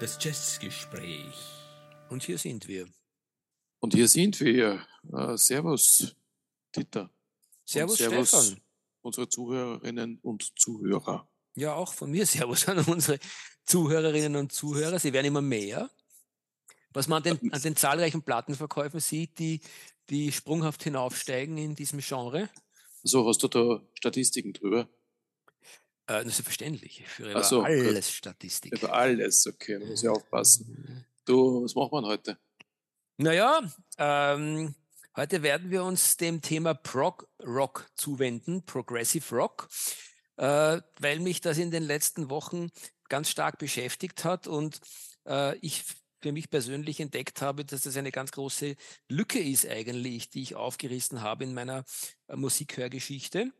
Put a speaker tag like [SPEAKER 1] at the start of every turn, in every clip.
[SPEAKER 1] Das Jazzgespräch. Und hier sind wir.
[SPEAKER 2] Und hier sind wir. Uh, servus, Dieter.
[SPEAKER 1] Servus, servus, Stefan.
[SPEAKER 2] Unsere Zuhörerinnen und Zuhörer.
[SPEAKER 1] Ja, auch von mir Servus an unsere Zuhörerinnen und Zuhörer. Sie werden immer mehr. Was man an den, an den zahlreichen Plattenverkäufen sieht, die, die sprunghaft hinaufsteigen in diesem Genre.
[SPEAKER 2] So, hast du da Statistiken drüber?
[SPEAKER 1] Äh, selbstverständlich. Ich führe über so, alles gut. Statistik.
[SPEAKER 2] Über alles, okay, da muss ich aufpassen. Du, was machen wir heute?
[SPEAKER 1] Naja, ähm, heute werden wir uns dem Thema Prog Rock zuwenden, Progressive Rock, äh, weil mich das in den letzten Wochen ganz stark beschäftigt hat und äh, ich für mich persönlich entdeckt habe, dass das eine ganz große Lücke ist eigentlich, die ich aufgerissen habe in meiner äh, Musikhörgeschichte.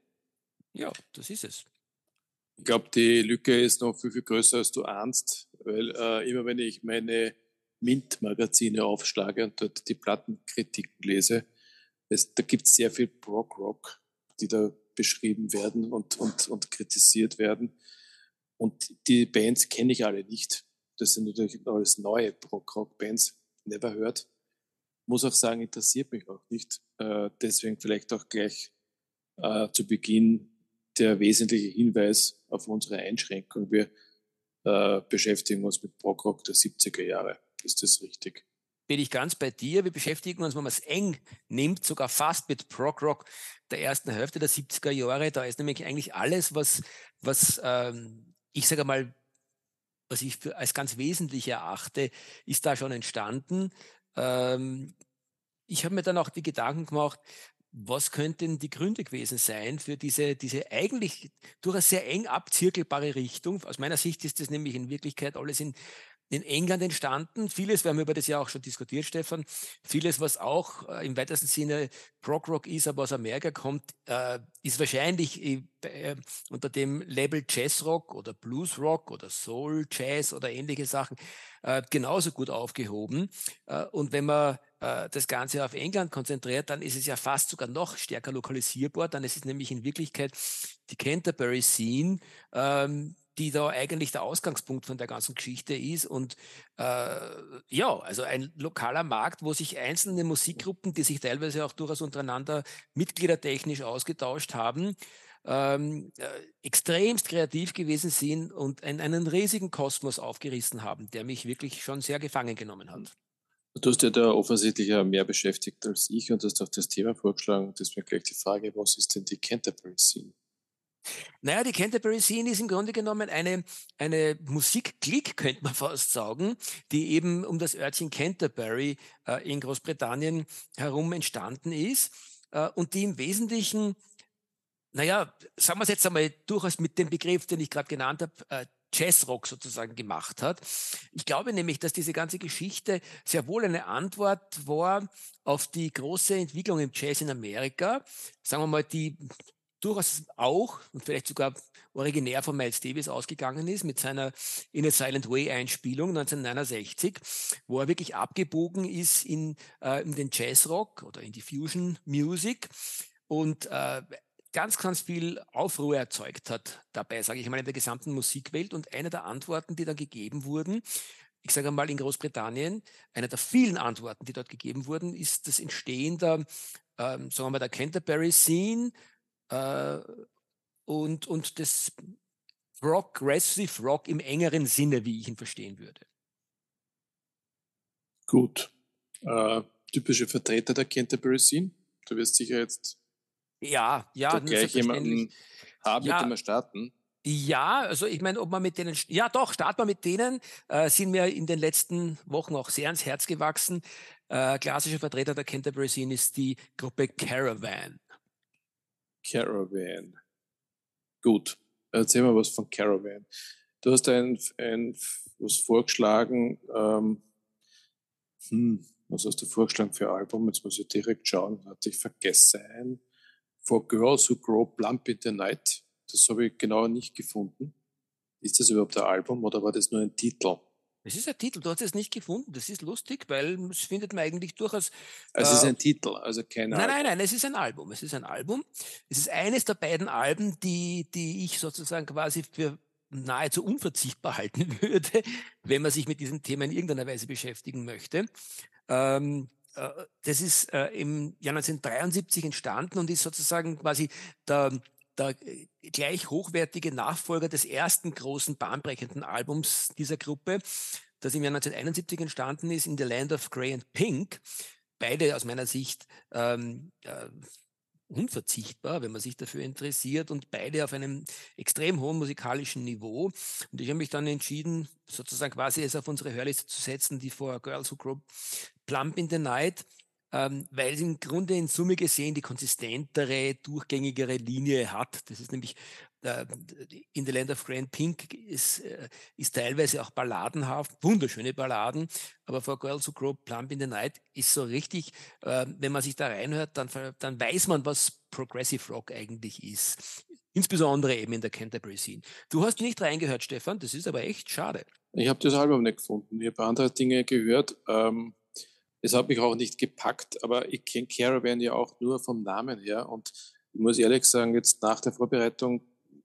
[SPEAKER 1] Ja, das ist es.
[SPEAKER 2] Ich glaube, die Lücke ist noch viel, viel größer, als du ahnst, weil äh, immer wenn ich meine Mint-Magazine aufschlage und dort die Plattenkritiken lese, es, da gibt es sehr viel Prog-Rock, die da beschrieben werden und, und, und kritisiert werden. Und die Bands kenne ich alle nicht. Das sind natürlich alles neue Prog-Rock-Bands, never heard. Muss auch sagen, interessiert mich auch nicht. Äh, deswegen vielleicht auch gleich äh, zu Beginn der wesentliche Hinweis auf unsere Einschränkung. Wir äh, beschäftigen uns mit Prog-Rock der 70er Jahre. Ist das richtig?
[SPEAKER 1] Bin ich ganz bei dir. Wir beschäftigen uns, wenn man es eng nimmt, sogar fast mit Prog-Rock der ersten Hälfte der 70er Jahre. Da ist nämlich eigentlich alles, was, was ähm, ich sage mal, was ich für, als ganz wesentlich erachte, ist da schon entstanden. Ähm, ich habe mir dann auch die Gedanken gemacht, was könnten die Gründe gewesen sein für diese, diese eigentlich durchaus sehr eng abzirkelbare Richtung? Aus meiner Sicht ist das nämlich in Wirklichkeit alles in, in England entstanden. Vieles, wir haben über das ja auch schon diskutiert, Stefan, vieles, was auch äh, im weitesten Sinne Prog Rock ist, aber aus Amerika kommt, äh, ist wahrscheinlich äh, äh unter dem Label Jazz Rock oder Blues Rock oder Soul Jazz oder ähnliche Sachen äh, genauso gut aufgehoben. Äh, und wenn man das Ganze auf England konzentriert, dann ist es ja fast sogar noch stärker lokalisierbar. Dann ist es nämlich in Wirklichkeit die Canterbury Scene, ähm, die da eigentlich der Ausgangspunkt von der ganzen Geschichte ist. Und äh, ja, also ein lokaler Markt, wo sich einzelne Musikgruppen, die sich teilweise auch durchaus untereinander mitgliedertechnisch ausgetauscht haben, ähm, äh, extremst kreativ gewesen sind und ein, einen riesigen Kosmos aufgerissen haben, der mich wirklich schon sehr gefangen genommen hat.
[SPEAKER 2] Du hast ja da offensichtlich mehr beschäftigt als ich und hast auch das Thema vorgeschlagen. Deswegen gleich die Frage, was ist denn die Canterbury Scene?
[SPEAKER 1] Naja, die Canterbury Scene ist im Grunde genommen eine, eine Musikklick, könnte man fast sagen, die eben um das Örtchen Canterbury äh, in Großbritannien herum entstanden ist äh, und die im Wesentlichen naja, sagen wir es jetzt einmal durchaus mit dem Begriff, den ich gerade genannt habe, äh, Jazzrock sozusagen gemacht hat. Ich glaube nämlich, dass diese ganze Geschichte sehr wohl eine Antwort war auf die große Entwicklung im Jazz in Amerika. Sagen wir mal, die durchaus auch und vielleicht sogar originär von Miles Davis ausgegangen ist mit seiner In a Silent Way Einspielung 1969, wo er wirklich abgebogen ist in, äh, in den Jazzrock oder in die Fusion Music und äh, ganz, ganz viel Aufruhr erzeugt hat dabei, sage ich mal, in der gesamten Musikwelt. Und eine der Antworten, die dann gegeben wurden, ich sage mal in Großbritannien, eine der vielen Antworten, die dort gegeben wurden, ist das Entstehen der, ähm, sagen wir mal, der Canterbury Scene äh, und, und des Progressive Rock im engeren Sinne, wie ich ihn verstehen würde.
[SPEAKER 2] Gut. Äh, typische Vertreter der Canterbury Scene. Du wirst sicher jetzt
[SPEAKER 1] ja, ja.
[SPEAKER 2] Gleich jemanden haben, ja. mit dem wir starten.
[SPEAKER 1] Ja, also ich meine, ob man mit denen, ja doch, starten wir mit denen, äh, sind mir in den letzten Wochen auch sehr ans Herz gewachsen. Äh, klassischer Vertreter der Canterbury Scene ist die Gruppe Caravan.
[SPEAKER 2] Caravan. Gut, erzähl mal was von Caravan. Du hast ein, ein was vorgeschlagen, ähm, hm, was hast du vorgeschlagen für ein Album? Jetzt muss ich direkt schauen, hatte ich vergessen. For Girls Who Grow Plump in the Night. Das habe ich genau nicht gefunden. Ist das überhaupt ein Album oder war das nur ein Titel?
[SPEAKER 1] Es ist ein Titel, du hast es nicht gefunden. Das ist lustig, weil es findet man eigentlich durchaus.
[SPEAKER 2] Also äh, es ist äh, ein Titel, also kein
[SPEAKER 1] Album. Nein, nein, nein, es ist ein Album. Es ist ein Album. Es ist eines der beiden Alben, die, die ich sozusagen quasi für nahezu unverzichtbar halten würde, wenn man sich mit diesem Thema in irgendeiner Weise beschäftigen möchte. Ähm, äh, das ist äh, im Jahr 1973 entstanden und ist sozusagen quasi der, der gleich hochwertige Nachfolger des ersten großen bahnbrechenden Albums dieser Gruppe, das im Jahr 1971 entstanden ist, In the Land of Grey and Pink. Beide aus meiner Sicht ähm, äh, unverzichtbar, wenn man sich dafür interessiert und beide auf einem extrem hohen musikalischen Niveau. Und ich habe mich dann entschieden, sozusagen quasi es auf unsere Hörliste zu setzen, die vor Girls Who Grow Plump in the Night ähm, weil es im Grunde in Summe gesehen die konsistentere, durchgängigere Linie hat. Das ist nämlich äh, in the Land of Grand Pink ist, äh, ist teilweise auch balladenhaft, wunderschöne Balladen, aber For Girls Who Grow Plump in the Night ist so richtig, äh, wenn man sich da reinhört, dann, dann weiß man, was Progressive Rock eigentlich ist. Insbesondere eben in der Canterbury Scene. Du hast nicht reingehört, Stefan, das ist aber echt schade.
[SPEAKER 2] Ich habe das Album nicht gefunden. Ich habe andere Dinge gehört. Ähm, es hat mich auch nicht gepackt, aber ich kenne Caravan ja auch nur vom Namen her und ich muss ehrlich sagen, jetzt nach der Vorbereitung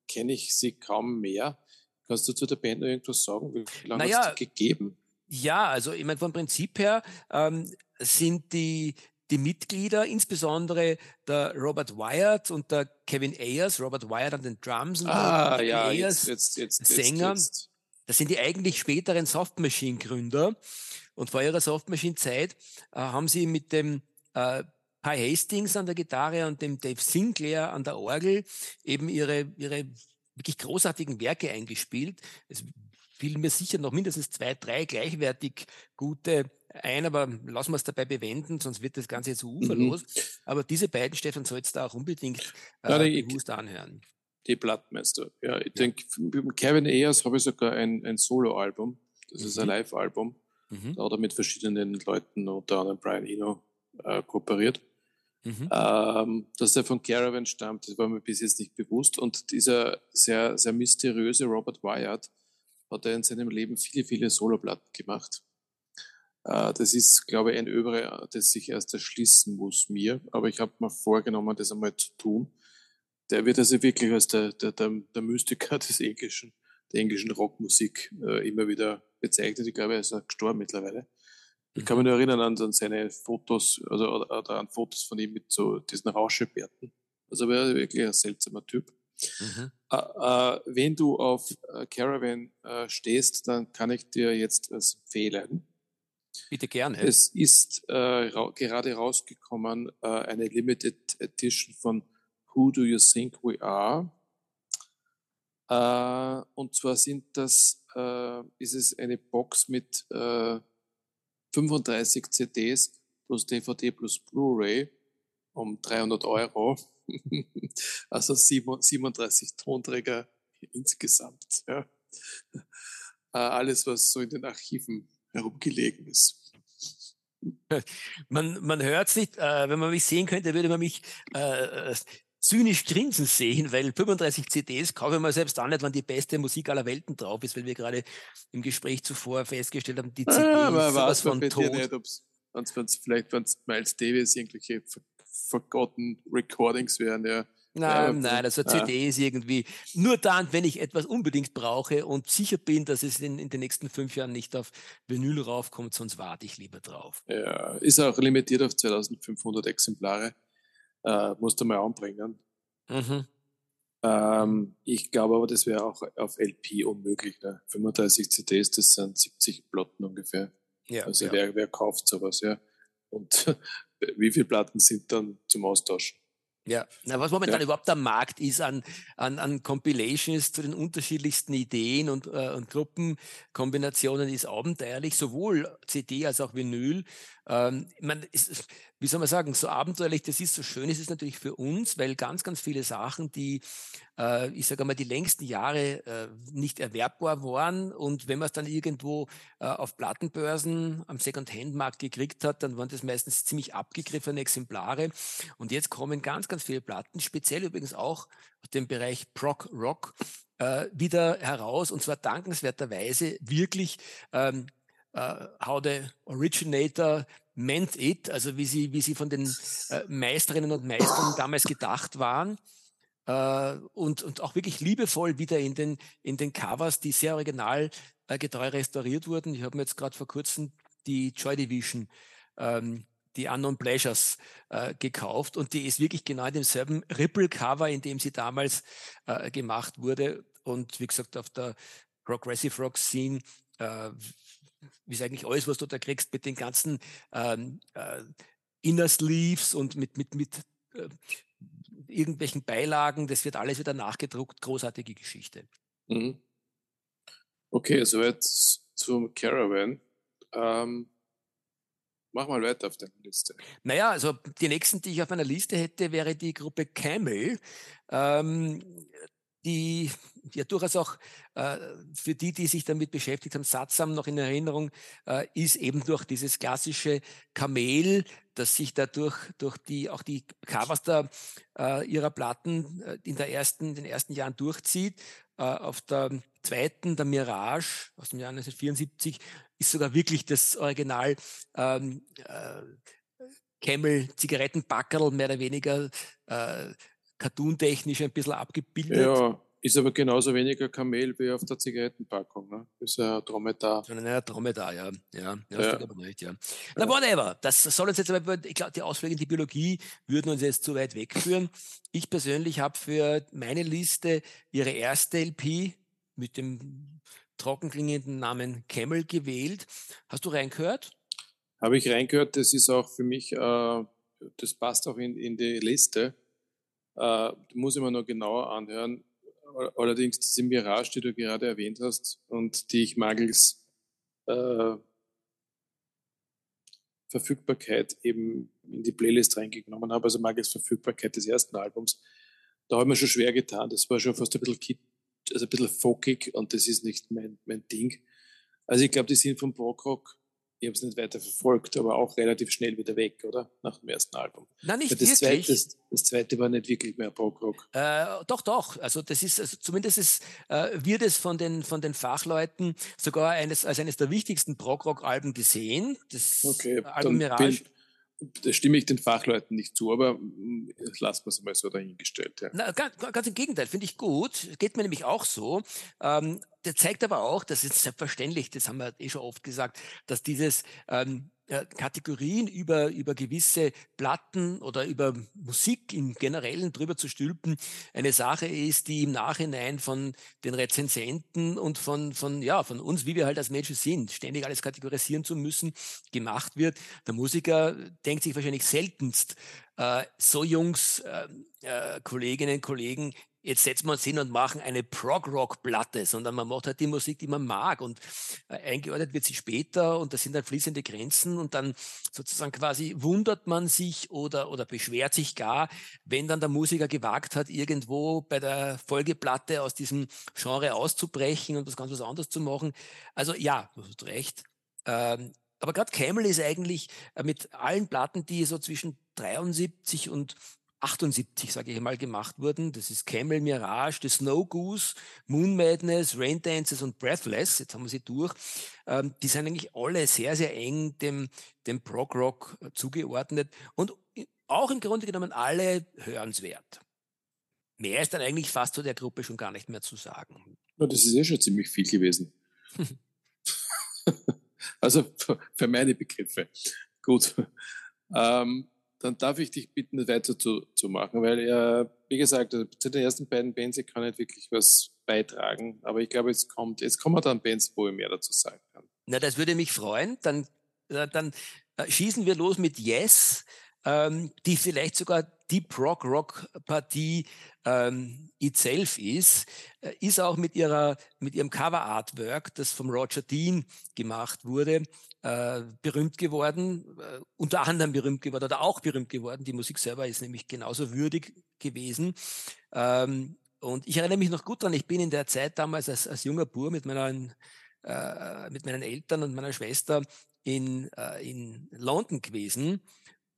[SPEAKER 2] kenne ich sie kaum mehr. Kannst du zu der Band noch irgendwas sagen? Wie lange naja, hat es gegeben?
[SPEAKER 1] Ja, also ich meine, vom Prinzip her ähm, sind die, die Mitglieder, insbesondere der Robert Wyatt und der Kevin Ayers, Robert Wyatt an den Drums und
[SPEAKER 2] ah, Kevin ja, Ayers, jetzt, jetzt, jetzt,
[SPEAKER 1] Sänger, das sind die eigentlich späteren Soft Machine Gründer. Und vor ihrer Soft Machine Zeit äh, haben sie mit dem äh, Pi Hastings an der Gitarre und dem Dave Sinclair an der Orgel eben ihre, ihre wirklich großartigen Werke eingespielt. Es fielen mir sicher noch mindestens zwei, drei gleichwertig gute ein, aber lassen wir es dabei bewenden, sonst wird das Ganze jetzt so uferlos. Mhm. Aber diese beiden, Stefan, sollst du auch unbedingt äh, ja, bewusst anhören.
[SPEAKER 2] Die Plattmeister. Ja, ich ja. denke, mit Kevin Ayers habe ich sogar ein, ein Solo-Album. Das mhm. ist ein mhm. Live-Album. Mhm. Da hat er mit verschiedenen Leuten, unter anderem Brian Eno, äh, kooperiert. Mhm. Ähm, dass er von Caravan stammt, das war mir bis jetzt nicht bewusst. Und dieser sehr, sehr mysteriöse Robert Wyatt hat er in seinem Leben viele, viele Soloplatten gemacht. Äh, das ist, glaube ich, ein Övre, das sich erst erschließen muss mir. Aber ich habe mir vorgenommen, das einmal zu tun. Der wird also wirklich als der, der, der, der Mystiker des Englischen, der englischen Rockmusik äh, immer wieder bezeichnet. Ich glaube, er ist auch gestorben mittlerweile. Ich kann mich nur erinnern an, an seine Fotos also, oder, an Fotos von ihm mit so diesen Rauschebärten. Also er war wirklich ein seltsamer Typ. Mhm. Äh, äh, wenn du auf äh, Caravan äh, stehst, dann kann ich dir jetzt was empfehlen.
[SPEAKER 1] Bitte gerne.
[SPEAKER 2] Es ist äh, ra gerade rausgekommen eine Limited Edition von Who Do You Think We Are? und zwar sind das, ist es eine Box mit 35 CDs plus DVD plus Blu-ray um 300 Euro. also 37 Tonträger insgesamt. Ja. Äh, alles, was so in den Archiven herumgelegen ist.
[SPEAKER 1] Man, man hört es nicht. Äh, wenn man mich sehen könnte, würde man mich äh, zynisch grinsen sehen, weil 35 CDs kaufe ich mir selbst auch nicht, wenn die beste Musik aller Welten drauf ist, weil wir gerade im Gespräch zuvor festgestellt haben, die CDs ah,
[SPEAKER 2] aber sowas von tot. Nicht, ob's, wenn's, vielleicht, wenn es Miles Davis irgendwelche forgotten Recordings wären, ja.
[SPEAKER 1] Nein, nein, also CD ist irgendwie nur dann, wenn ich etwas unbedingt brauche und sicher bin, dass es in, in den nächsten fünf Jahren nicht auf Vinyl raufkommt, sonst warte ich lieber drauf.
[SPEAKER 2] Ja, ist auch limitiert auf 2500 Exemplare äh, musst du mal anbringen. Mhm. Ähm, ich glaube aber, das wäre auch auf LP unmöglich. Ne? 35 CDs, das sind 70 Platten ungefähr. Ja, also ja. Wer, wer kauft sowas, ja? Und wie viele Platten sind dann zum Austauschen?
[SPEAKER 1] Ja, na, was momentan ja. überhaupt der Markt ist an, an, an Compilations zu den unterschiedlichsten Ideen und, äh, und Gruppenkombinationen ist abenteuerlich, sowohl CD als auch Vinyl. Ähm, man, ist, wie soll man sagen, so abenteuerlich das ist, so schön ist es natürlich für uns, weil ganz, ganz viele Sachen, die, äh, ich sage mal, die längsten Jahre äh, nicht erwerbbar waren und wenn man es dann irgendwo äh, auf Plattenbörsen am Second-Hand-Markt gekriegt hat, dann waren das meistens ziemlich abgegriffene Exemplare. Und jetzt kommen ganz, ganz viele Platten, speziell übrigens auch aus dem Bereich Prog Rock, äh, wieder heraus und zwar dankenswerterweise wirklich ähm, uh, how the originator meant it, also wie sie, wie sie von den äh, Meisterinnen und Meistern damals gedacht waren. Äh, und, und auch wirklich liebevoll wieder in den, in den Covers, die sehr original äh, getreu restauriert wurden. Ich habe mir jetzt gerade vor kurzem die Joy Division, ähm, die Unknown Pleasures äh, gekauft und die ist wirklich genau in demselben Ripple-Cover, in dem sie damals äh, gemacht wurde. Und wie gesagt, auf der Progressive Rock Scene äh, wie ist eigentlich alles, was du da kriegst mit den ganzen ähm, äh, Inner Sleeves und mit, mit, mit äh, irgendwelchen Beilagen, das wird alles wieder nachgedruckt, großartige Geschichte. Mhm.
[SPEAKER 2] Okay, soweit zum Caravan. Ähm, mach mal weiter auf deiner Liste.
[SPEAKER 1] Naja, also die nächsten, die ich auf meiner Liste hätte, wäre die Gruppe Camel. Ähm, die ja durchaus auch äh, für die, die sich damit beschäftigt haben, sattsam noch in Erinnerung äh, ist, eben durch dieses klassische Kamel, das sich dadurch durch die auch die Covers der, äh, ihrer Platten äh, in der ersten, den ersten Jahren durchzieht. Äh, auf der zweiten, der Mirage aus dem Jahr 1974, ist sogar wirklich das Original ähm, äh, Camel Zigarettenpackerl mehr oder weniger äh, cartoontechnisch ein bisschen abgebildet.
[SPEAKER 2] Ja, ist aber genauso weniger Kamel wie auf der Zigarettenpackung. Ne? Ist ja Dromedar.
[SPEAKER 1] Ja, Dromedar, ja. Ja, ja, ja. nicht, ja. Na, whatever. Das soll uns jetzt aber, ich glaube, die Ausflüge in die Biologie würden uns jetzt zu weit wegführen. Ich persönlich habe für meine Liste ihre erste LP mit dem trockenklingenden Namen Camel gewählt. Hast du reingehört?
[SPEAKER 2] Habe ich reingehört. Das ist auch für mich, äh, das passt auch in, in die Liste. Äh, muss ich mir noch genauer anhören. Allerdings diese Mirage, die du gerade erwähnt hast und die ich mangels äh, Verfügbarkeit eben in die Playlist reingenommen habe, also mangels Verfügbarkeit des ersten Albums, da habe ich mir schon schwer getan. Das war schon fast ein bisschen, kit, also ein bisschen folkig und das ist nicht mein, mein Ding. Also ich glaube, die sind vom Prog-Rock ich habe es nicht weiter verfolgt, aber auch relativ schnell wieder weg, oder? Nach dem ersten Album.
[SPEAKER 1] Nein, nicht
[SPEAKER 2] das
[SPEAKER 1] wirklich.
[SPEAKER 2] Zweite, das, das, zweite war nicht wirklich mehr Prog-Rock.
[SPEAKER 1] Äh, doch, doch. Also das ist, also zumindest ist, äh, wird es von den, von den Fachleuten sogar eines, als eines der wichtigsten Prog-Rock-Alben gesehen. Das
[SPEAKER 2] okay, Album Mirage. Da stimme ich den Fachleuten nicht zu, aber mm, lassen wir es mal so dahingestellt. Ja.
[SPEAKER 1] Na, ganz, ganz, im Gegenteil, finde ich gut. Geht mir nämlich auch so. Ähm, der zeigt aber auch, das ist selbstverständlich, das haben wir eh schon oft gesagt, dass dieses ähm, äh, Kategorien über, über gewisse Platten oder über Musik im Generellen drüber zu stülpen, eine Sache ist, die im Nachhinein von den Rezensenten und von, von, ja, von uns, wie wir halt als Menschen sind, ständig alles kategorisieren zu müssen, gemacht wird. Der Musiker denkt sich wahrscheinlich seltenst, äh, so Jungs, äh, äh, Kolleginnen, Kollegen, jetzt setzen wir uns hin und machen eine Prog-Rock-Platte, sondern man macht halt die Musik, die man mag und äh, eingeordnet wird sie später und das sind dann fließende Grenzen und dann sozusagen quasi wundert man sich oder, oder beschwert sich gar, wenn dann der Musiker gewagt hat, irgendwo bei der Folgeplatte aus diesem Genre auszubrechen und was ganz was anderes zu machen. Also ja, du hast recht. Ähm, aber gerade Camel ist eigentlich äh, mit allen Platten, die so zwischen 73 und 78, sage ich mal, gemacht wurden. Das ist Camel Mirage, The Snow Goose, Moon Madness, Rain Dances und Breathless. Jetzt haben wir sie durch. Ähm, die sind eigentlich alle sehr, sehr eng dem, dem Prog Rock äh, zugeordnet und auch im Grunde genommen alle hörenswert. Mehr ist dann eigentlich fast zu der Gruppe schon gar nicht mehr zu sagen.
[SPEAKER 2] Ja, das ist eh schon ziemlich viel gewesen. also für meine Begriffe. Gut. Ähm, dann darf ich dich bitten, weiter zu, zu machen, weil ja, wie gesagt, also zu den ersten beiden Bands, ich kann nicht wirklich was beitragen, aber ich glaube, jetzt kommt, jetzt kommen dann Bands, wo ich mehr dazu sagen kann.
[SPEAKER 1] Na, das würde mich freuen. Dann, äh, dann äh, schießen wir los mit Yes, ähm, die vielleicht sogar die Prog-Rock-Partie ähm, itself ist, äh, ist auch mit, ihrer, mit ihrem Cover-Artwork, das vom Roger Dean gemacht wurde, äh, berühmt geworden, äh, unter anderem berühmt geworden oder auch berühmt geworden. Die Musik selber ist nämlich genauso würdig gewesen. Ähm, und ich erinnere mich noch gut dran, ich bin in der Zeit damals als, als junger Bur mit meinen, äh, mit meinen Eltern und meiner Schwester in, äh, in London gewesen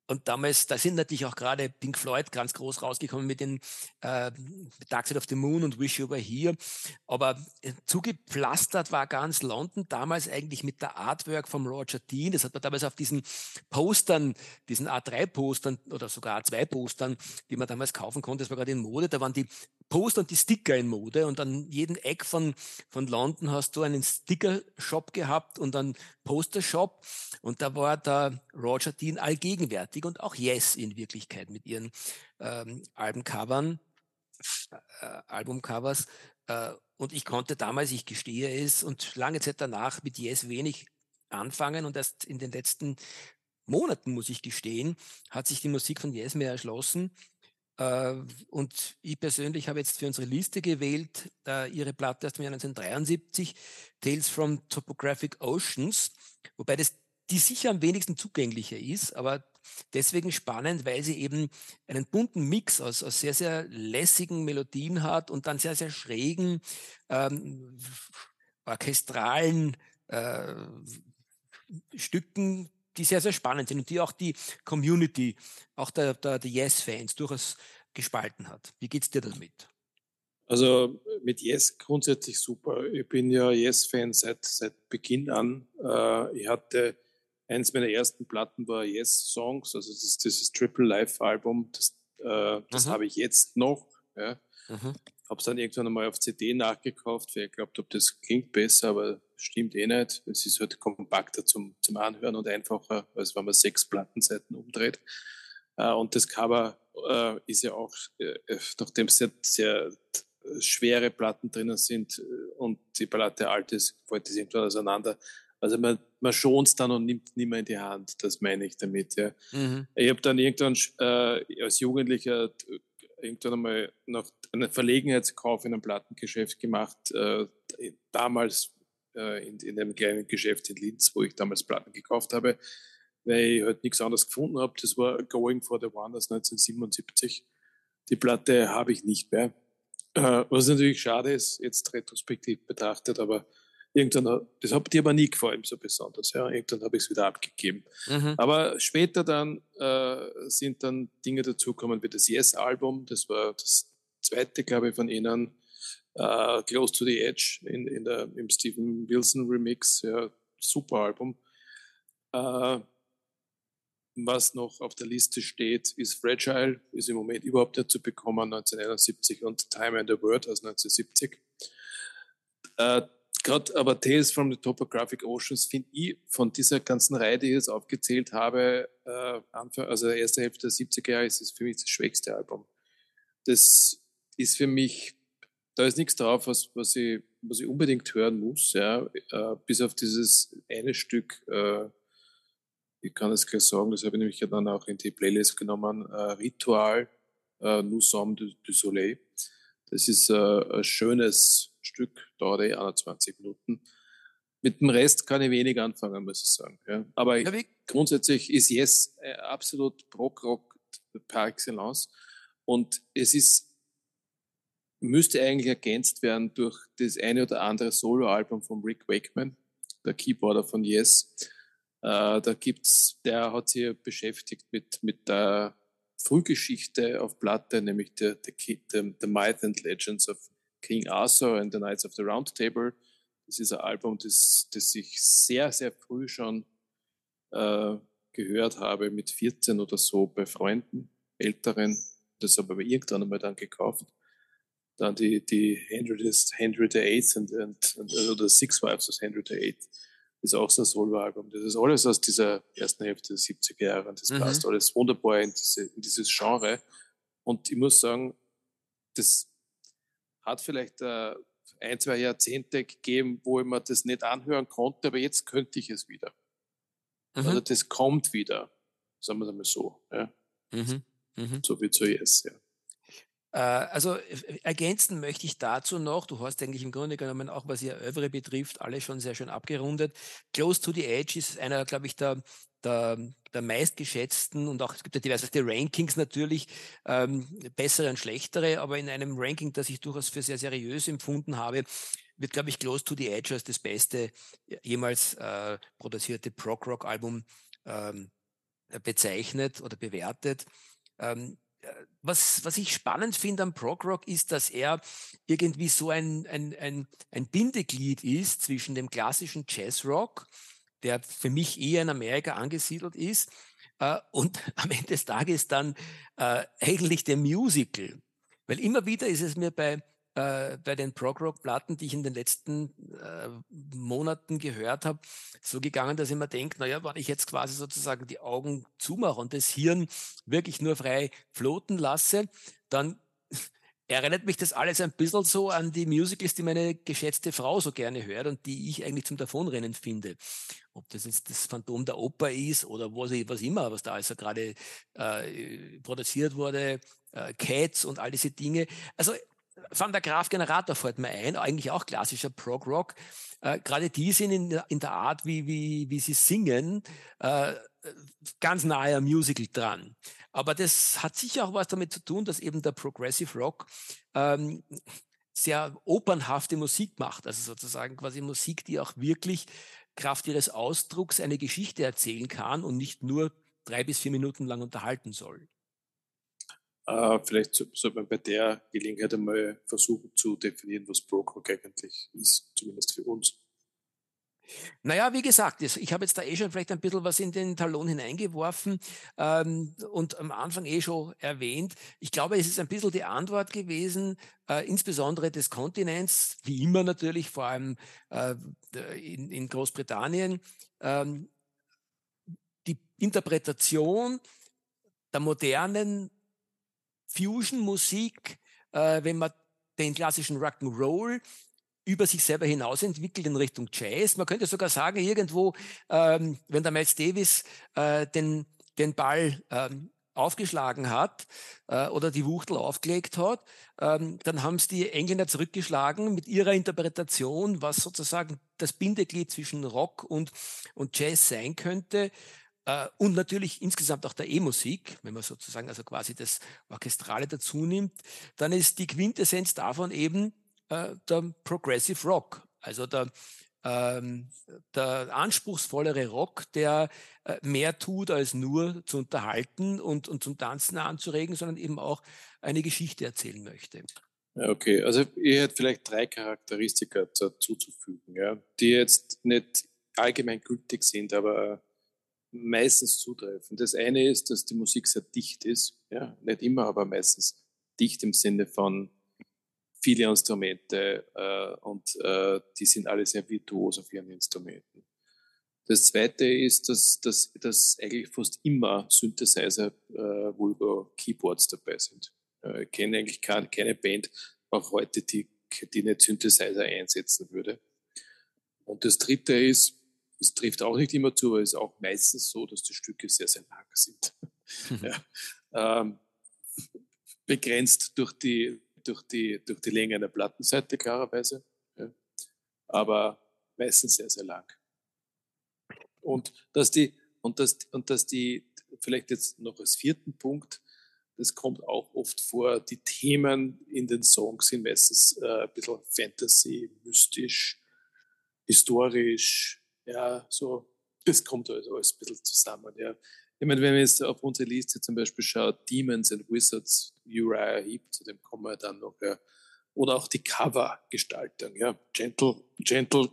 [SPEAKER 1] und damals, da sind natürlich auch gerade Pink Floyd ganz groß rausgekommen mit den äh, Dark Side of the Moon und Wish You Were Here. Aber äh, zugepflastert war ganz London damals eigentlich mit der Artwork vom Roger Dean. Das hat man damals auf diesen Postern, diesen A3-Postern oder sogar A2-Postern, die man damals kaufen konnte, das war gerade in Mode, da waren die Poster und die Sticker in Mode und an jedem Eck von, von London hast du einen Sticker-Shop gehabt und einen Poster-Shop. Und da war der Roger Dean allgegenwärtig und auch Yes in Wirklichkeit mit ihren ähm, Albencovern, äh, Albumcovers. Äh, und ich konnte damals, ich gestehe es und lange Zeit danach mit Yes wenig anfangen. Und erst in den letzten Monaten, muss ich gestehen, hat sich die Musik von Yes mir erschlossen und ich persönlich habe jetzt für unsere Liste gewählt, ihre Platte aus dem Jahr 1973, Tales from Topographic Oceans, wobei das die sicher am wenigsten zugänglicher ist, aber deswegen spannend, weil sie eben einen bunten Mix aus, aus sehr, sehr lässigen Melodien hat und dann sehr, sehr schrägen, ähm, orchestralen äh, Stücken, die sehr, sehr spannend sind und die auch die Community, auch der, der, der Yes-Fans durchaus gespalten hat. Wie geht es dir damit?
[SPEAKER 2] Also mit Yes grundsätzlich super. Ich bin ja Yes-Fan seit, seit Beginn an. Äh, ich hatte eins meiner ersten Platten war Yes Songs, also das ist dieses Triple Life Album. Das, äh, das mhm. habe ich jetzt noch. Ja. Mhm. Habe es dann irgendwann einmal auf CD nachgekauft, weil ich glaubt ob das klingt besser, aber stimmt eh nicht. Es ist halt kompakter zum, zum Anhören und einfacher, als wenn man sechs Plattenseiten umdreht. Äh, und das Cover äh, ist ja auch, äh, nachdem es sehr, sehr schwere Platten drinnen sind und die Platte alt ist, fällt das irgendwann auseinander. Also man, man schont es dann und nimmt nicht mehr in die Hand, das meine ich damit. Ja. Mhm. Ich habe dann irgendwann äh, als Jugendlicher irgendwann einmal noch einen Verlegenheitskauf in einem Plattengeschäft gemacht, äh, damals äh, in, in einem kleinen Geschäft in Linz, wo ich damals Platten gekauft habe, weil ich halt nichts anderes gefunden habe. Das war Going for the One aus 1977. Die Platte habe ich nicht mehr. Äh, was natürlich schade ist, jetzt retrospektiv betrachtet, aber irgendwann, das hat dir aber nie gefallen so besonders. Ja. Irgendwann habe ich es wieder abgegeben. Mhm. Aber später dann äh, sind dann Dinge dazugekommen wie das Yes-Album, das war das zweite, glaube ich, von ihnen, äh, Close to the Edge in, in der, im Stephen Wilson Remix, ja, super Album. Äh, was noch auf der Liste steht, ist Fragile, ist im Moment überhaupt nicht zu bekommen, 1971 und Time and the Word aus 1970. Äh, Gerade aber Tales from the Topographic Oceans finde ich von dieser ganzen Reihe, die ich jetzt aufgezählt habe, äh, Anfang, also erste Hälfte der 70er Jahre, ist es für mich das schwächste Album. Das ist für mich, da ist nichts drauf, was, was, ich, was ich unbedingt hören muss, ja, äh, bis auf dieses eine Stück, äh, ich kann es gleich sagen, das habe ich nämlich dann auch in die Playlist genommen, äh, Ritual, äh, Nous sommes du, du Soleil. Das ist äh, ein schönes Stück, dauert eh 21 Minuten. Mit dem Rest kann ich wenig anfangen, muss ich sagen. Ja. Aber ja, grundsätzlich ist Yes äh, absolut Prog-Rock par excellence. Und es ist, müsste eigentlich ergänzt werden durch das eine oder andere Soloalbum von Rick Wakeman, der Keyboarder von Yes. Äh, da gibt's, der hat sich beschäftigt mit, mit der Frühgeschichte auf Platte, nämlich der, der, der, The Myth and Legends of King Arthur and the Knights of the Round Table. Das ist ein Album, das, das ich sehr, sehr früh schon äh, gehört habe, mit 14 oder so bei Freunden, Älteren. Das habe ich irgendwann einmal dann gekauft. Dann die, die Henry, Henry VIII und, und, und, oder Six Wives of Henry VIII ist auch so ein Solo-Album. Das ist alles aus dieser ersten Hälfte der 70er Jahre und das mhm. passt alles wunderbar in, diese, in, dieses Genre. Und ich muss sagen, das hat vielleicht äh, ein, zwei Jahrzehnte gegeben, wo ich mir das nicht anhören konnte, aber jetzt könnte ich es wieder. Mhm. Also das kommt wieder, sagen wir es mal so. Ja. Mhm. Mhm. So wie zu Yes, ja.
[SPEAKER 1] Äh, also äh, ergänzen möchte ich dazu noch, du hast eigentlich im Grunde genommen auch, was ihr Övre betrifft, alle schon sehr schön abgerundet. Close to the Edge ist einer, glaube ich, der, der, der meistgeschätzten und auch, es gibt ja diverse Rankings natürlich, ähm, bessere und schlechtere, aber in einem Ranking, das ich durchaus für sehr seriös empfunden habe, wird, glaube ich, Close to the Edge als das beste jemals äh, produzierte Prog-Rock-Album ähm, bezeichnet oder bewertet. Ähm, äh, was, was ich spannend finde am Prog Rock ist, dass er irgendwie so ein, ein, ein, ein Bindeglied ist zwischen dem klassischen Jazz Rock, der für mich eher in Amerika angesiedelt ist, äh, und am Ende des Tages dann äh, eigentlich dem Musical. Weil immer wieder ist es mir bei äh, bei den Prog-Rock-Platten, die ich in den letzten äh, Monaten gehört habe, so gegangen, dass ich mir denke, naja, wenn ich jetzt quasi sozusagen die Augen zumache und das Hirn wirklich nur frei floten lasse, dann erinnert mich das alles ein bisschen so an die Musicals, die meine geschätzte Frau so gerne hört und die ich eigentlich zum Davonrennen finde. Ob das jetzt das Phantom der Oper ist oder was, was immer, was da also gerade äh, produziert wurde, äh, Cats und all diese Dinge. Also Van der Graf Generator fällt mir ein, eigentlich auch klassischer Prog Rock. Äh, Gerade die sind in, der, in der Art, wie, wie, wie sie singen, äh, ganz nahe am Musical dran. Aber das hat sicher auch was damit zu tun, dass eben der Progressive Rock ähm, sehr opernhafte Musik macht. Also sozusagen quasi Musik, die auch wirklich Kraft ihres Ausdrucks eine Geschichte erzählen kann und nicht nur drei bis vier Minuten lang unterhalten soll.
[SPEAKER 2] Äh, vielleicht sollte man bei der Gelegenheit einmal versuchen zu definieren, was Brokerrock eigentlich ist, zumindest für uns.
[SPEAKER 1] Naja, wie gesagt, ich habe jetzt da eh schon vielleicht ein bisschen was in den Talon hineingeworfen ähm, und am Anfang eh schon erwähnt. Ich glaube, es ist ein bisschen die Antwort gewesen, äh, insbesondere des Kontinents, wie immer natürlich, vor allem äh, in, in, Großbritannien, ähm, die Interpretation der modernen Fusion-Musik, äh, wenn man den klassischen Rock'n'Roll über sich selber hinaus entwickelt in Richtung Jazz. Man könnte sogar sagen, irgendwo, ähm, wenn der Miles Davis äh, den, den Ball ähm, aufgeschlagen hat äh, oder die Wuchtel aufgelegt hat, ähm, dann haben es die Engländer zurückgeschlagen mit ihrer Interpretation, was sozusagen das Bindeglied zwischen Rock und, und Jazz sein könnte. Äh, und natürlich insgesamt auch der E-Musik, wenn man sozusagen also quasi das Orchestrale dazu nimmt, dann ist die Quintessenz davon eben äh, der Progressive Rock, also der, ähm, der anspruchsvollere Rock, der äh, mehr tut, als nur zu unterhalten und, und zum Tanzen anzuregen, sondern eben auch eine Geschichte erzählen möchte.
[SPEAKER 2] Okay, also ihr hättet vielleicht drei Charakteristika dazuzufügen, ja, die jetzt nicht allgemein gültig sind, aber meistens zutreffen. Das eine ist, dass die Musik sehr dicht ist. Ja, nicht immer, aber meistens dicht im Sinne von viele Instrumente äh, und äh, die sind alle sehr virtuos auf ihren Instrumenten. Das zweite ist, dass, dass, dass eigentlich fast immer Synthesizer, äh, Vulgo Keyboards dabei sind. Äh, ich kenne eigentlich keine, keine Band, auch heute, die, die nicht Synthesizer einsetzen würde. Und das dritte ist, es trifft auch nicht immer zu, aber es ist auch meistens so, dass die Stücke sehr, sehr lang sind. Mhm. ja. ähm, begrenzt durch die, durch, die, durch die Länge einer Plattenseite, klarerweise. Ja. Aber meistens sehr, sehr lang. Und dass die, und dass, und dass die, vielleicht jetzt noch als vierten Punkt, das kommt auch oft vor, die Themen in den Songs sind meistens äh, ein bisschen Fantasy, mystisch, historisch, ja, so, das kommt also alles ein bisschen zusammen. Ja. Ich meine, wenn man jetzt auf unsere Liste zum Beispiel schaut, Demons and Wizards, Uriah Heep, zu dem kommen wir dann noch, ja. Oder auch die Cover-Gestaltung, ja. Gentle, Gentle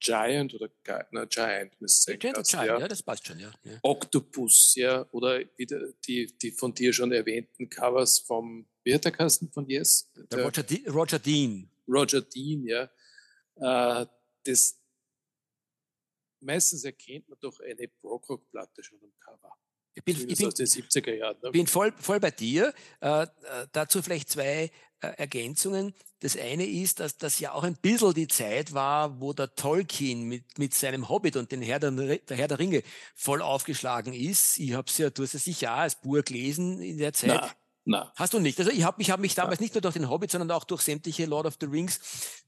[SPEAKER 2] Giant oder na, Giant,
[SPEAKER 1] müsste ich sagen. Gentle Giant, ja. ja. das passt schon, ja. ja.
[SPEAKER 2] Octopus, ja. Oder wieder die, die von dir schon erwähnten Covers vom, wie hat der Kasten von Yes?
[SPEAKER 1] Der, der Roger, Roger Dean.
[SPEAKER 2] Roger Dean, ja. Äh, das, meistens erkennt man doch eine Brockrock-Platte schon am Cover.
[SPEAKER 1] Ich bin, ich bin, aus den 70er Jahren. Ne? bin voll, voll bei dir. Äh, äh, dazu vielleicht zwei äh, Ergänzungen. Das eine ist, dass das ja auch ein bisschen die Zeit war, wo der Tolkien mit, mit seinem Hobbit und den Herr der, der Herr der Ringe voll aufgeschlagen ist. Ich habe es ja, du hast es sicher auch als Buch gelesen in der Zeit. Na, na. Hast du nicht? Also ich habe mich, hab mich damals na. nicht nur durch den Hobbit, sondern auch durch sämtliche Lord of the Rings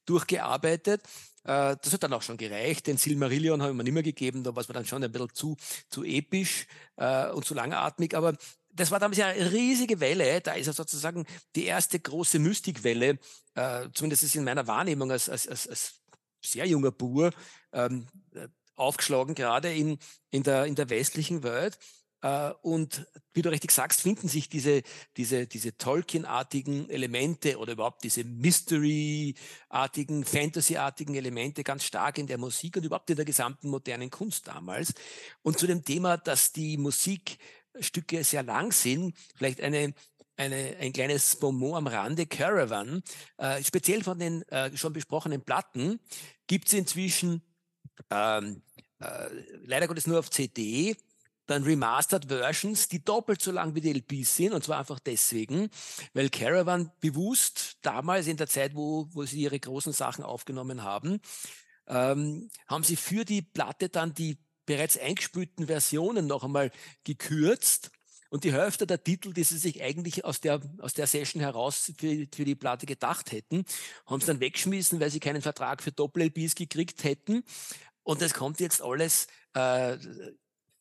[SPEAKER 1] durchgearbeitet. Äh, das hat dann auch schon gereicht. Den Silmarillion habe ich mir nicht mehr gegeben, da war es mir dann schon ein bisschen zu, zu episch äh, und zu langatmig. Aber das war damals ja eine riesige Welle. Da ist ja sozusagen die erste große Mystikwelle, äh, zumindest ist in meiner Wahrnehmung als, als, als, als sehr junger Bur, ähm, aufgeschlagen, gerade in, in, der, in der westlichen Welt. Äh, und wie du richtig sagst, finden sich diese, diese, diese Tolkien-artigen Elemente oder überhaupt diese Mystery-artigen, Fantasy-artigen Elemente ganz stark in der Musik und überhaupt in der gesamten modernen Kunst damals. Und zu dem Thema, dass die Musikstücke sehr lang sind, vielleicht eine eine, ein kleines Bonbon am Rande, Caravan. Äh, speziell von den äh, schon besprochenen Platten gibt es inzwischen ähm, äh, leider Gottes nur auf CD dann Remastered Versions, die doppelt so lang wie die LPs sind. Und zwar einfach deswegen, weil Caravan bewusst damals in der Zeit, wo, wo sie ihre großen Sachen aufgenommen haben, ähm, haben sie für die Platte dann die bereits eingespielten Versionen noch einmal gekürzt. Und die Hälfte der Titel, die sie sich eigentlich aus der, aus der Session heraus für, für die Platte gedacht hätten, haben sie dann weggeschmissen, weil sie keinen Vertrag für Doppel-LPs gekriegt hätten. Und das kommt jetzt alles äh,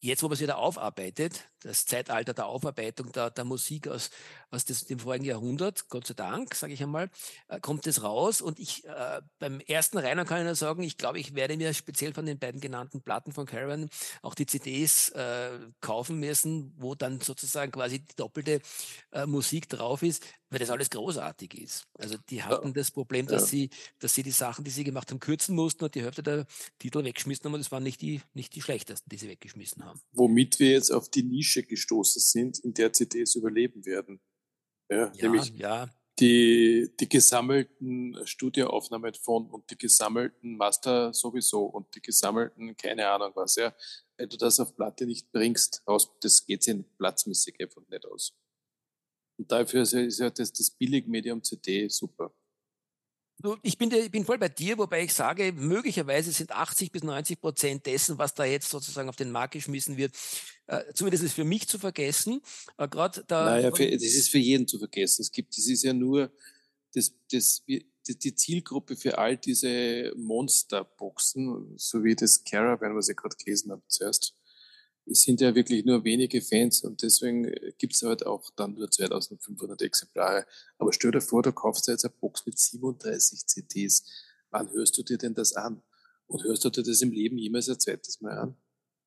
[SPEAKER 1] jetzt, wo man es wieder aufarbeitet, das Zeitalter der Aufarbeitung der, der Musik aus, aus des, dem vorigen Jahrhundert, Gott sei Dank, sage ich einmal, äh, kommt es raus. Und ich äh, beim ersten Reiner kann ich nur sagen, ich glaube, ich werde mir speziell von den beiden genannten Platten von Caravan auch die CDs äh, kaufen müssen, wo dann sozusagen quasi die doppelte äh, Musik drauf ist, weil das alles großartig ist. Also die hatten ja. das Problem, dass ja. sie, dass sie die Sachen, die sie gemacht haben, kürzen mussten und die Hälfte der Titel weggeschmissen haben. Und das waren nicht die, nicht die schlechtesten, die sie weggeschmissen haben.
[SPEAKER 2] Womit wir jetzt auf die Nische Nische gestoßen sind, in der CDs überleben werden. Ja, ja nämlich ja. Die, die gesammelten Studioaufnahmen von und die gesammelten Master sowieso und die gesammelten, keine Ahnung was, ja. Wenn du das auf Platte nicht bringst, aus, das geht sich platzmäßig einfach nicht aus. Und dafür ist ja das, das Billigmedium CD super.
[SPEAKER 1] Ich bin, ich bin voll bei dir, wobei ich sage, möglicherweise sind 80 bis 90 Prozent dessen, was da jetzt sozusagen auf den Markt geschmissen wird, äh, zumindest für mich zu vergessen. Äh, Gerade da.
[SPEAKER 2] Naja, für, das ist für jeden zu vergessen. Es gibt, das ist ja nur das, das, die Zielgruppe für all diese Monsterboxen, so wie das Caravan, was ich gerade gelesen habe zuerst es sind ja wirklich nur wenige Fans und deswegen äh, gibt es halt auch dann nur 2500 Exemplare. Aber stell dir vor, du kaufst jetzt eine Box mit 37 CDs. Wann hörst du dir denn das an? Und hörst du dir das im Leben jemals ein zweites Mal an?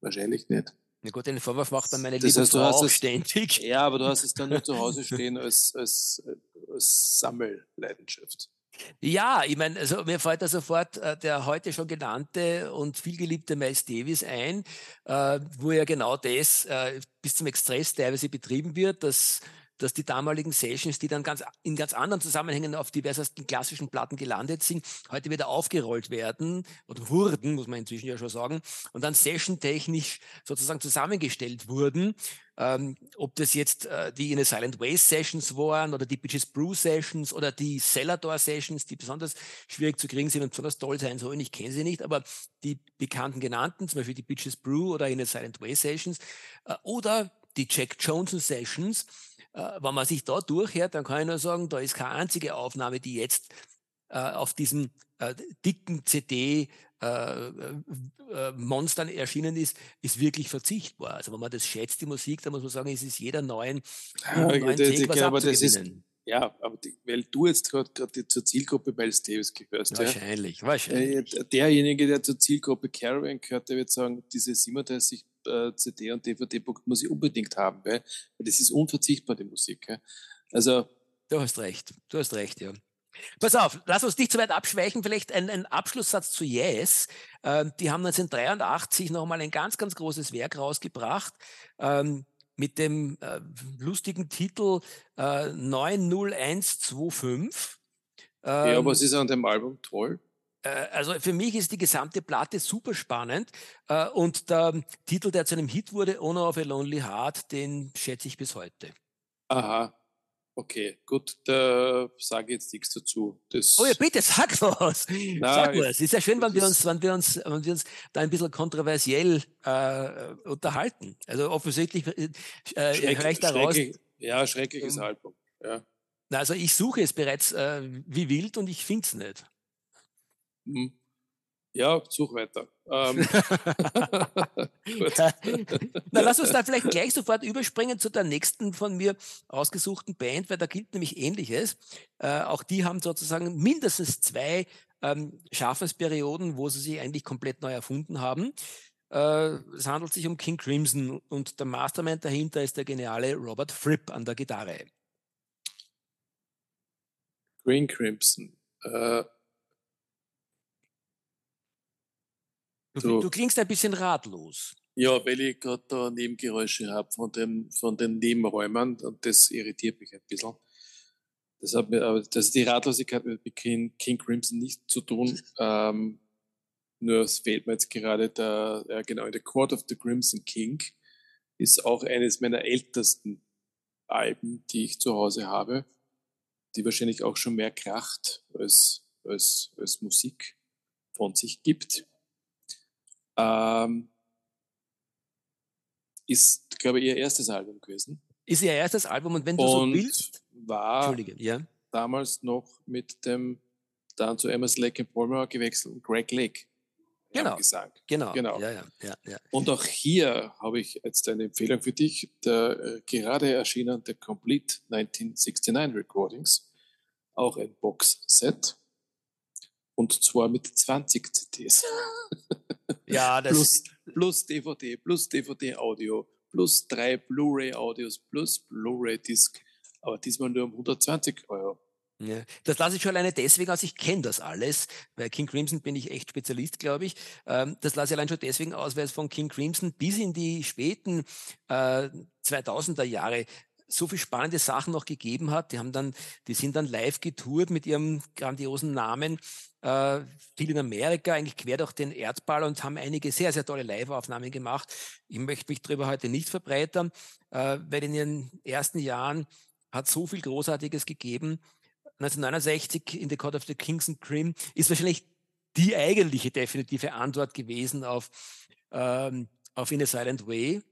[SPEAKER 2] Wahrscheinlich nicht.
[SPEAKER 1] Na gut, den Vorwurf macht dann meine das heißt, Frau auch ständig.
[SPEAKER 2] Ja, aber du hast es dann nur zu Hause stehen als, als, als Sammelleidenschaft.
[SPEAKER 1] Ja, ich meine, also mir fällt da sofort äh, der heute schon genannte und vielgeliebte Miles Davis ein, äh, wo ja genau das äh, bis zum Exzess teilweise betrieben wird, dass dass die damaligen Sessions, die dann ganz in ganz anderen Zusammenhängen auf diversesten klassischen Platten gelandet sind, heute wieder aufgerollt werden oder wurden, muss man inzwischen ja schon sagen, und dann session-technisch sozusagen zusammengestellt wurden ähm, ob das jetzt äh, die in the Silent Ways Sessions waren oder die Bitches Brew Sessions oder die Cellador Sessions, die besonders schwierig zu kriegen sind und besonders toll sein sollen. Ich kenne sie nicht, aber die bekannten genannten, zum Beispiel die Bitches Brew oder in the Silent Ways Sessions äh, oder die Jack Johnson Sessions, äh, wenn man sich da durchhört, dann kann ich nur sagen, da ist keine einzige Aufnahme, die jetzt äh, auf diesem äh, dicken CD äh, äh, Monstern erschienen ist, ist wirklich verzichtbar. Also wenn man das schätzt, die Musik, dann muss man sagen, es ist jeder neuen,
[SPEAKER 2] ja, neuen das, Take, was aber das ist, ja, aber die, weil du jetzt gerade zur Zielgruppe Miles Davis gehörst.
[SPEAKER 1] Wahrscheinlich, ja. wahrscheinlich.
[SPEAKER 2] Äh, derjenige, der zur Zielgruppe Caravan gehört, der wird sagen, diese 37 äh, CD und DVD-Book muss ich unbedingt haben, weil, weil das ist unverzichtbar, die Musik. Ja. Also,
[SPEAKER 1] du hast recht, du hast recht, ja. Pass auf, lass uns nicht zu weit abschweichen. Vielleicht ein, ein Abschlusssatz zu Yes. Ähm, die haben 1983 nochmal ein ganz, ganz großes Werk rausgebracht ähm, mit dem äh, lustigen Titel äh, 90125.
[SPEAKER 2] Ähm, ja, was ist an dem Album toll?
[SPEAKER 1] Äh, also für mich ist die gesamte Platte super spannend äh, und der Titel, der zu einem Hit wurde, Honor of a Lonely Heart, den schätze ich bis heute.
[SPEAKER 2] Aha, Okay, gut, da sage ich jetzt nichts dazu.
[SPEAKER 1] Das oh ja, bitte, sag was. Na, sag was. Ist ja schön, wenn wir uns, wenn wir uns, wenn wir uns da ein bisschen kontroversiell äh, unterhalten. Also offensichtlich äh,
[SPEAKER 2] Schreck, reicht daraus. Schrecklich, ja, schreckliches um, Album. Ja.
[SPEAKER 1] Na, also ich suche es bereits äh, wie wild und ich finde es nicht.
[SPEAKER 2] Hm. Ja, such weiter. Ähm.
[SPEAKER 1] Na, lass uns da vielleicht gleich sofort überspringen zu der nächsten von mir ausgesuchten Band, weil da gilt nämlich Ähnliches. Äh, auch die haben sozusagen mindestens zwei ähm, Schaffensperioden, wo sie sich eigentlich komplett neu erfunden haben. Äh, es handelt sich um King Crimson und der Mastermind dahinter ist der geniale Robert Fripp an der Gitarre.
[SPEAKER 2] Green Crimson. Äh,
[SPEAKER 1] du, du, klingst ein bisschen ratlos.
[SPEAKER 2] Ja, weil ich gerade da Nebengeräusche habe von, von den Nebenräumen und das irritiert mich ein bisschen. Das hat mit, aber das, die Ratlosigkeit mit King, King Crimson nichts zu tun. Ähm, nur es fehlt mir jetzt gerade der, ja genau, The Court of the Crimson King ist auch eines meiner ältesten Alben, die ich zu Hause habe, die wahrscheinlich auch schon mehr Kracht als, als, als Musik von sich gibt. Ähm, ist, glaube ich, ihr erstes Album gewesen.
[SPEAKER 1] Ist ihr erstes Album und wenn du und so willst,
[SPEAKER 2] war ja. damals noch mit dem dann zu Emma Lake and Palmer gewechselten Greg Lake.
[SPEAKER 1] Genau.
[SPEAKER 2] Gesagt.
[SPEAKER 1] Genau.
[SPEAKER 2] genau.
[SPEAKER 1] Ja, ja, ja, ja.
[SPEAKER 2] Und auch hier habe ich jetzt eine Empfehlung für dich. Der äh, gerade erschienene Complete 1969 Recordings, auch ein Box-Set. Und zwar mit 20 CDs.
[SPEAKER 1] Ja, das
[SPEAKER 2] plus, plus DVD, plus DVD-Audio, plus drei Blu-ray-Audios, plus Blu-ray-Disc. Aber diesmal nur um 120 Euro.
[SPEAKER 1] Ja, das lasse ich schon alleine deswegen aus, ich kenne das alles. Bei King Crimson bin ich echt Spezialist, glaube ich. Ähm, das lasse ich allein schon deswegen aus, weil es von King Crimson bis in die späten äh, 2000er Jahre so viele spannende Sachen noch gegeben hat. Die haben dann, die sind dann live getourt mit ihrem grandiosen Namen, äh, viel in Amerika, eigentlich quer durch den Erdball und haben einige sehr, sehr tolle Live-Aufnahmen gemacht. Ich möchte mich darüber heute nicht verbreitern, äh, weil in ihren ersten Jahren hat so viel Großartiges gegeben. 1969 in The Court of the Kings and Cream ist wahrscheinlich die eigentliche definitive Antwort gewesen auf, ähm, auf In a Silent Way.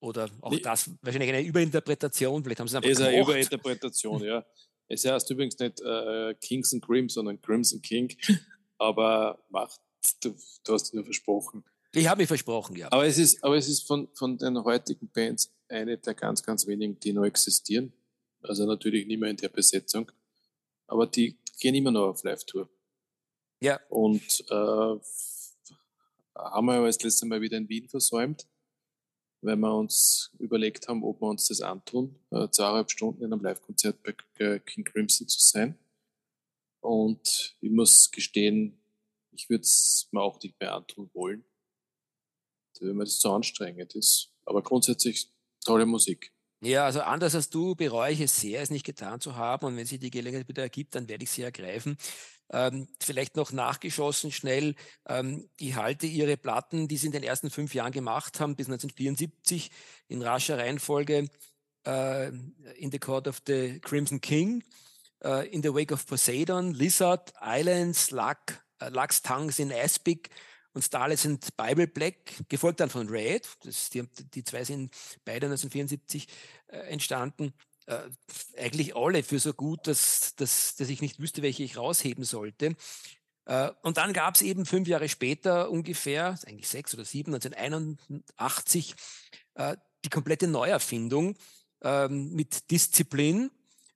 [SPEAKER 1] Oder auch nee. das wahrscheinlich eine Überinterpretation. Vielleicht haben sie es einfach
[SPEAKER 2] Ist eine Überinterpretation, ja. Es heißt übrigens nicht äh, Kings and Cream, sondern Crimson King. Aber macht, du, du hast es nur versprochen.
[SPEAKER 1] Ich habe mich versprochen, ja.
[SPEAKER 2] Aber es ist, aber es ist von, von den heutigen Bands eine der ganz, ganz wenigen, die noch existieren. Also natürlich nicht mehr in der Besetzung aber die gehen immer noch auf Live-Tour.
[SPEAKER 1] Ja.
[SPEAKER 2] Und äh, haben wir das letzte Mal wieder in Wien versäumt, weil wir uns überlegt haben, ob wir uns das antun, äh, zweieinhalb Stunden in einem Live-Konzert bei King Crimson zu sein. Und ich muss gestehen, ich würde es mir auch nicht mehr antun wollen, wenn mir das zu anstrengend ist. Aber grundsätzlich tolle Musik.
[SPEAKER 1] Ja, also anders als du bereue ich es sehr, es nicht getan zu haben. Und wenn sich die Gelegenheit wieder ergibt, dann werde ich sie ergreifen. Ähm, vielleicht noch nachgeschossen schnell. Ähm, ich halte ihre Platten, die sie in den ersten fünf Jahren gemacht haben, bis 1974 in rascher Reihenfolge äh, In the Court of the Crimson King, äh, In the Wake of Poseidon, Lizard, Islands, Luck, äh, Lux Tongues in Aspic und Starlight sind Bible Black, gefolgt dann von Red. Das, die, die zwei sind beide 1974 äh, entstanden. Äh, eigentlich alle für so gut, dass, dass, dass ich nicht wüsste, welche ich rausheben sollte. Äh, und dann gab es eben fünf Jahre später ungefähr, eigentlich sechs oder sieben, 1981, äh, die komplette Neuerfindung ähm, mit Disziplin,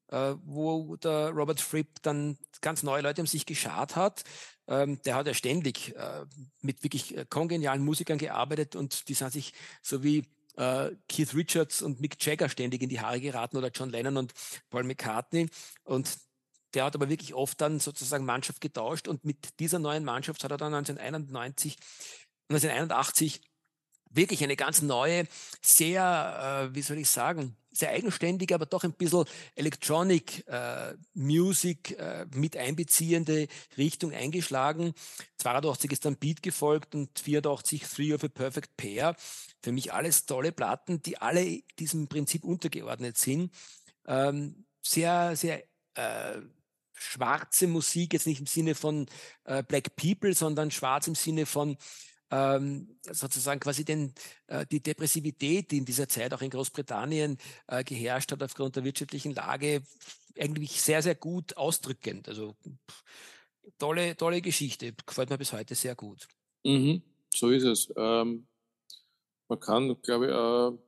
[SPEAKER 1] äh, wo der Robert Fripp dann ganz neue Leute um sich geschart hat ähm, der hat ja ständig äh, mit wirklich äh, kongenialen Musikern gearbeitet und die sind sich so wie äh, Keith Richards und Mick Jagger ständig in die Haare geraten oder John Lennon und Paul McCartney. Und der hat aber wirklich oft dann sozusagen Mannschaft getauscht und mit dieser neuen Mannschaft hat er dann 1991, 1981 wirklich eine ganz neue, sehr, äh, wie soll ich sagen, sehr eigenständige, aber doch ein bisschen Electronic äh, Music äh, mit einbeziehende Richtung eingeschlagen. 82 ist dann Beat gefolgt und 84 Three of a Perfect Pair. Für mich alles tolle Platten, die alle diesem Prinzip untergeordnet sind. Ähm, sehr, sehr äh, schwarze Musik, jetzt nicht im Sinne von äh, Black People, sondern schwarz im Sinne von ähm, sozusagen quasi den, äh, die Depressivität, die in dieser Zeit auch in Großbritannien äh, geherrscht hat aufgrund der wirtschaftlichen Lage, eigentlich sehr, sehr gut ausdrückend. Also tolle, tolle Geschichte, gefällt mir bis heute sehr gut.
[SPEAKER 2] Mhm, so ist es. Ähm, man kann, glaube ich, äh,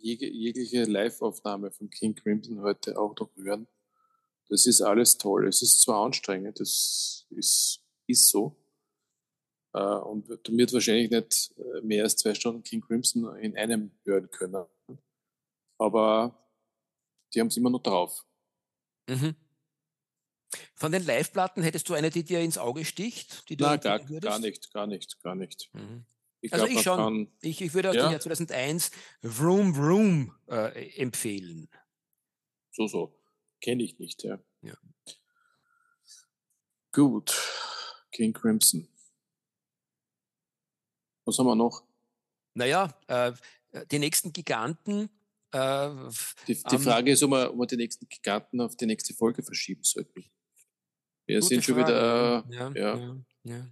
[SPEAKER 2] jeg jegliche Live-Aufnahme von King Crimson heute auch noch hören. Das ist alles toll. Es ist zwar anstrengend, das ist, ist so, Äh, und du wird wahrscheinlich nicht äh, mehr als zwei Stunden King Crimson in einem hören können. Aber die haben es immer noch drauf.
[SPEAKER 1] Mhm. Von den Live-Platten hättest du eine, die dir ins Auge sticht? Die du
[SPEAKER 2] Nein, gar, gar nicht, gar nicht, gar nicht. Mhm.
[SPEAKER 1] Ich also glaub, ich schon. Kann, ich, ich würde aus ja. dem Jahr 2001 Vroom Vroom äh, empfehlen.
[SPEAKER 2] So, so. Kenne ich nicht, ja.
[SPEAKER 1] ja.
[SPEAKER 2] Gut. King Crimson. Was haben wir noch?
[SPEAKER 1] Naja, äh, die nächsten Giganten. Äh,
[SPEAKER 2] die, die Frage ist, ob wir, ob wir die nächsten Giganten auf die nächste Folge verschieben sollten. Wir sind schon Frage, wieder. Äh, ja, ja. ja,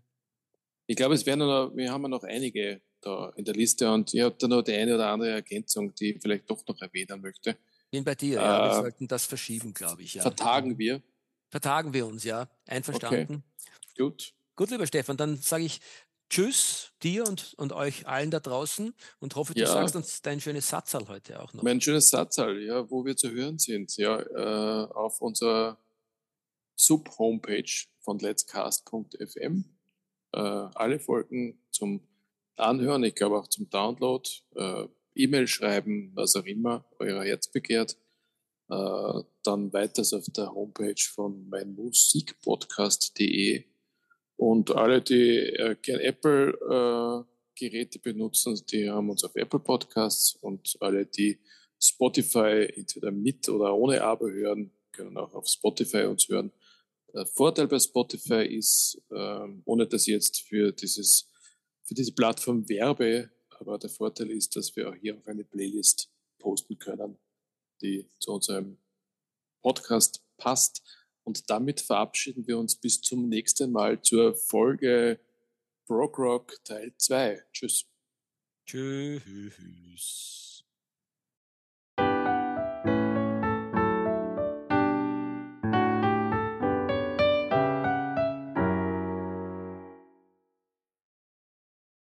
[SPEAKER 2] Ich glaube, es werden noch, wir haben noch einige da in der Liste und ich habe da noch die eine oder andere Ergänzung, die ich vielleicht doch noch erwähnen möchte.
[SPEAKER 1] Bin bei dir, ja. wir äh, sollten das verschieben, glaube ich. Ja.
[SPEAKER 2] Vertagen wir.
[SPEAKER 1] Vertagen wir uns, ja. Einverstanden.
[SPEAKER 2] Okay. Gut.
[SPEAKER 1] Gut, lieber Stefan, dann sage ich Tschüss dir und, und euch allen da draußen und hoffe, du ja. sagst uns dein schönes Satzal heute auch noch.
[SPEAKER 2] Mein schönes Satzal, ja, wo wir zu hören sind, ja, äh, auf unserer Sub-Homepage von letscast.fm. Äh, alle Folgen zum Anhören, ich glaube auch zum Download, äh, E-Mail schreiben, was auch immer euer Herz begehrt. Äh, dann weiters auf der Homepage von meinmusikpodcast.de und alle, die äh, gern Apple-Geräte äh, benutzen, die haben uns auf Apple Podcasts und alle, die Spotify entweder mit oder ohne Abo hören, können auch auf Spotify uns hören. Der Vorteil bei Spotify ist, äh, ohne dass ich jetzt für dieses für diese Plattform werbe, aber der Vorteil ist, dass wir auch hier auch eine Playlist posten können, die zu unserem Podcast passt. Und damit verabschieden wir uns bis zum nächsten Mal zur Folge Broke Rock Teil 2. Tschüss.
[SPEAKER 1] Tschüss.